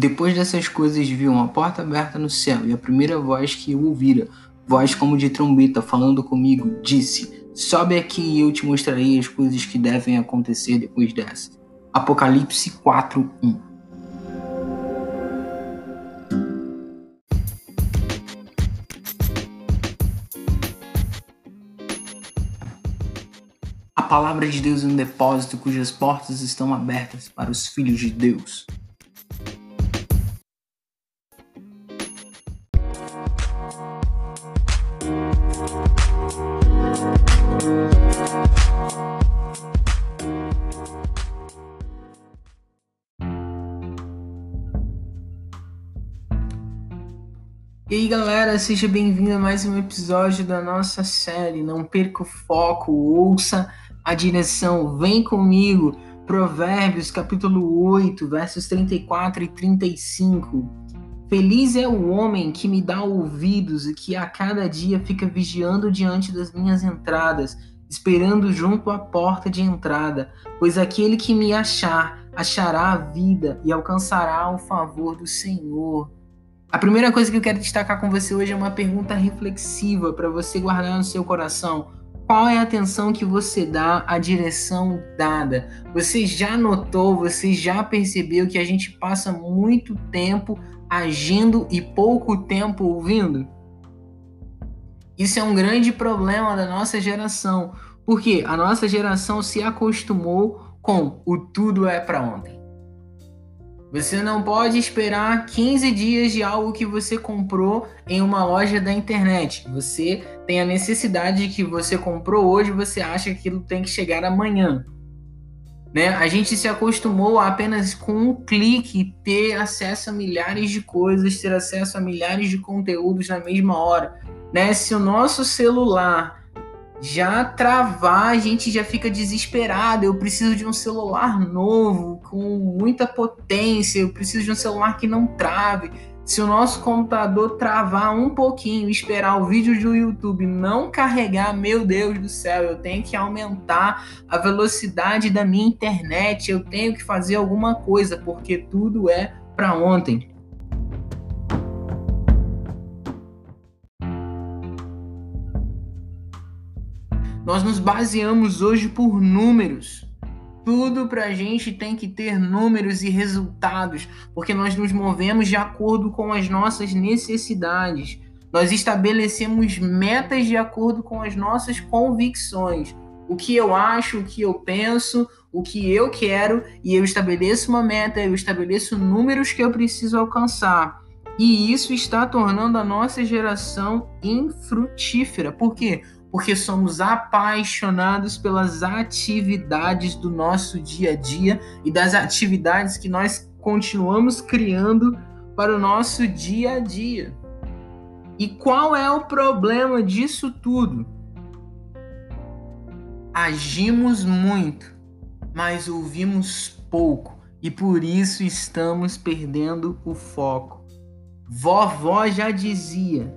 Depois dessas coisas vi uma porta aberta no céu, e a primeira voz que eu ouvira, voz como de trombeta falando comigo, disse: Sobe aqui e eu te mostrarei as coisas que devem acontecer depois dessa. Apocalipse 4:1 A palavra de Deus é um depósito cujas portas estão abertas para os filhos de Deus. E aí galera, seja bem-vindo a mais um episódio da nossa série. Não perca o foco, ouça a direção, vem comigo. Provérbios capítulo 8, versos 34 e 35. Feliz é o homem que me dá ouvidos e que a cada dia fica vigiando diante das minhas entradas, esperando junto à porta de entrada, pois aquele que me achar achará a vida e alcançará o favor do Senhor. A primeira coisa que eu quero destacar com você hoje é uma pergunta reflexiva para você guardar no seu coração. Qual é a atenção que você dá à direção dada? Você já notou, você já percebeu que a gente passa muito tempo agindo e pouco tempo ouvindo? Isso é um grande problema da nossa geração, porque a nossa geração se acostumou com o tudo é para ontem. Você não pode esperar 15 dias de algo que você comprou em uma loja da internet. Você tem a necessidade de que você comprou hoje, você acha que aquilo tem que chegar amanhã. Né? A gente se acostumou a apenas com um clique ter acesso a milhares de coisas, ter acesso a milhares de conteúdos na mesma hora. Né? Se o nosso celular já travar, a gente já fica desesperado. Eu preciso de um celular novo, com muita potência, eu preciso de um celular que não trave. Se o nosso computador travar um pouquinho, esperar o vídeo do YouTube não carregar, meu Deus do céu, eu tenho que aumentar a velocidade da minha internet, eu tenho que fazer alguma coisa, porque tudo é para ontem. Nós nos baseamos hoje por números. Tudo para a gente tem que ter números e resultados, porque nós nos movemos de acordo com as nossas necessidades. Nós estabelecemos metas de acordo com as nossas convicções. O que eu acho, o que eu penso, o que eu quero, e eu estabeleço uma meta, eu estabeleço números que eu preciso alcançar. E isso está tornando a nossa geração infrutífera. Por quê? Porque somos apaixonados pelas atividades do nosso dia a dia e das atividades que nós continuamos criando para o nosso dia a dia. E qual é o problema disso tudo? Agimos muito, mas ouvimos pouco e por isso estamos perdendo o foco. Vovó já dizia: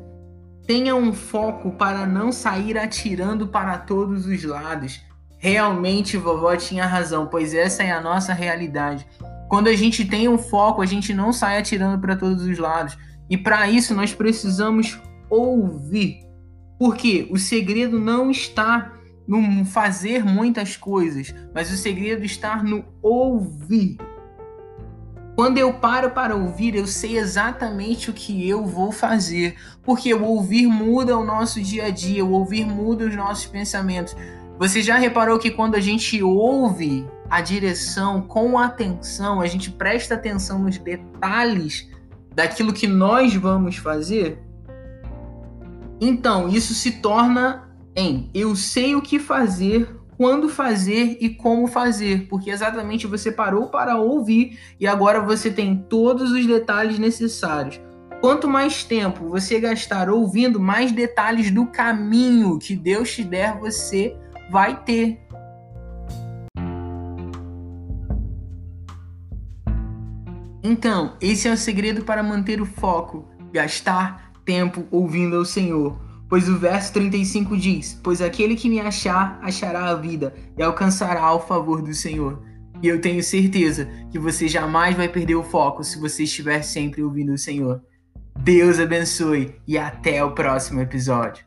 Tenha um foco para não sair atirando para todos os lados. Realmente, vovó tinha razão, pois essa é a nossa realidade. Quando a gente tem um foco, a gente não sai atirando para todos os lados. E para isso nós precisamos ouvir. Porque o segredo não está no fazer muitas coisas, mas o segredo está no ouvir. Quando eu paro para ouvir, eu sei exatamente o que eu vou fazer, porque o ouvir muda o nosso dia a dia, o ouvir muda os nossos pensamentos. Você já reparou que quando a gente ouve a direção com atenção, a gente presta atenção nos detalhes daquilo que nós vamos fazer? Então, isso se torna em eu sei o que fazer quando fazer e como fazer, porque exatamente você parou para ouvir e agora você tem todos os detalhes necessários. Quanto mais tempo você gastar ouvindo, mais detalhes do caminho que Deus te der você vai ter. Então, esse é o segredo para manter o foco: gastar tempo ouvindo ao Senhor. Pois o verso 35 diz: Pois aquele que me achar, achará a vida e alcançará o favor do Senhor. E eu tenho certeza que você jamais vai perder o foco se você estiver sempre ouvindo o Senhor. Deus abençoe e até o próximo episódio.